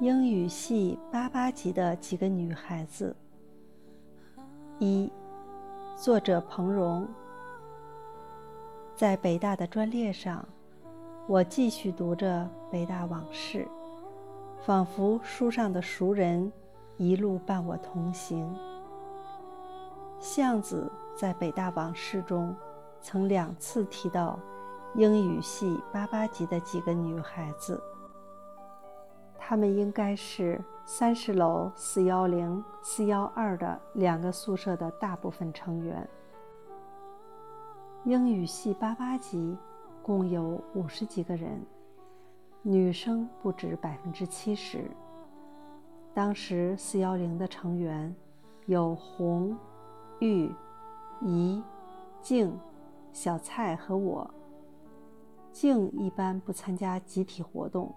英语系八八级的几个女孩子。一，作者彭荣。在北大的专列上，我继续读着北大往事，仿佛书上的熟人一路伴我同行。巷子在北大往事中曾两次提到英语系八八级的几个女孩子。他们应该是三十楼四幺零、四幺二的两个宿舍的大部分成员。英语系八八级共有五十几个人，女生不止百分之七十。当时四幺零的成员有红、玉、怡、静、小蔡和我。静一般不参加集体活动。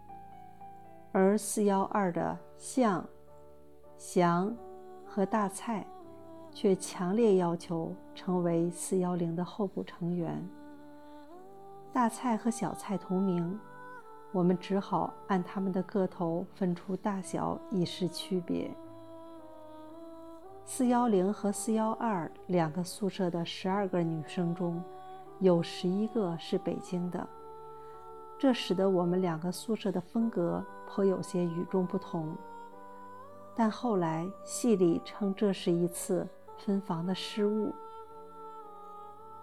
而四幺二的向、祥和大蔡，却强烈要求成为四幺零的候补成员。大蔡和小蔡同名，我们只好按他们的个头分出大小以示区别。四幺零和四幺二两个宿舍的十二个女生中，有十一个是北京的。这使得我们两个宿舍的风格颇有些与众不同，但后来系里称这是一次分房的失误。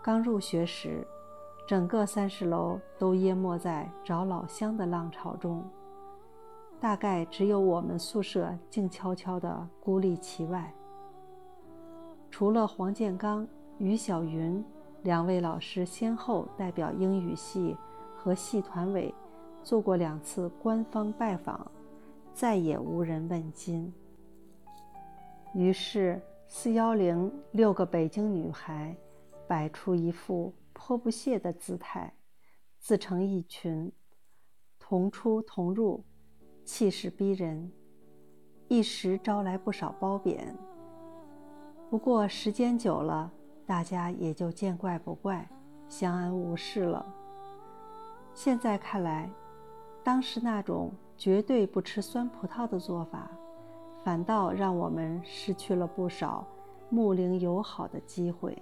刚入学时，整个三十楼都淹没在找老乡的浪潮中，大概只有我们宿舍静悄悄地孤立其外。除了黄建刚、于小云两位老师先后代表英语系。和系团委做过两次官方拜访，再也无人问津。于是，四幺零六个北京女孩摆出一副颇不屑的姿态，自成一群，同出同入，气势逼人，一时招来不少褒贬。不过时间久了，大家也就见怪不怪，相安无事了。现在看来，当时那种绝对不吃酸葡萄的做法，反倒让我们失去了不少睦邻友好的机会。